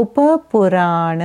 उपपुराण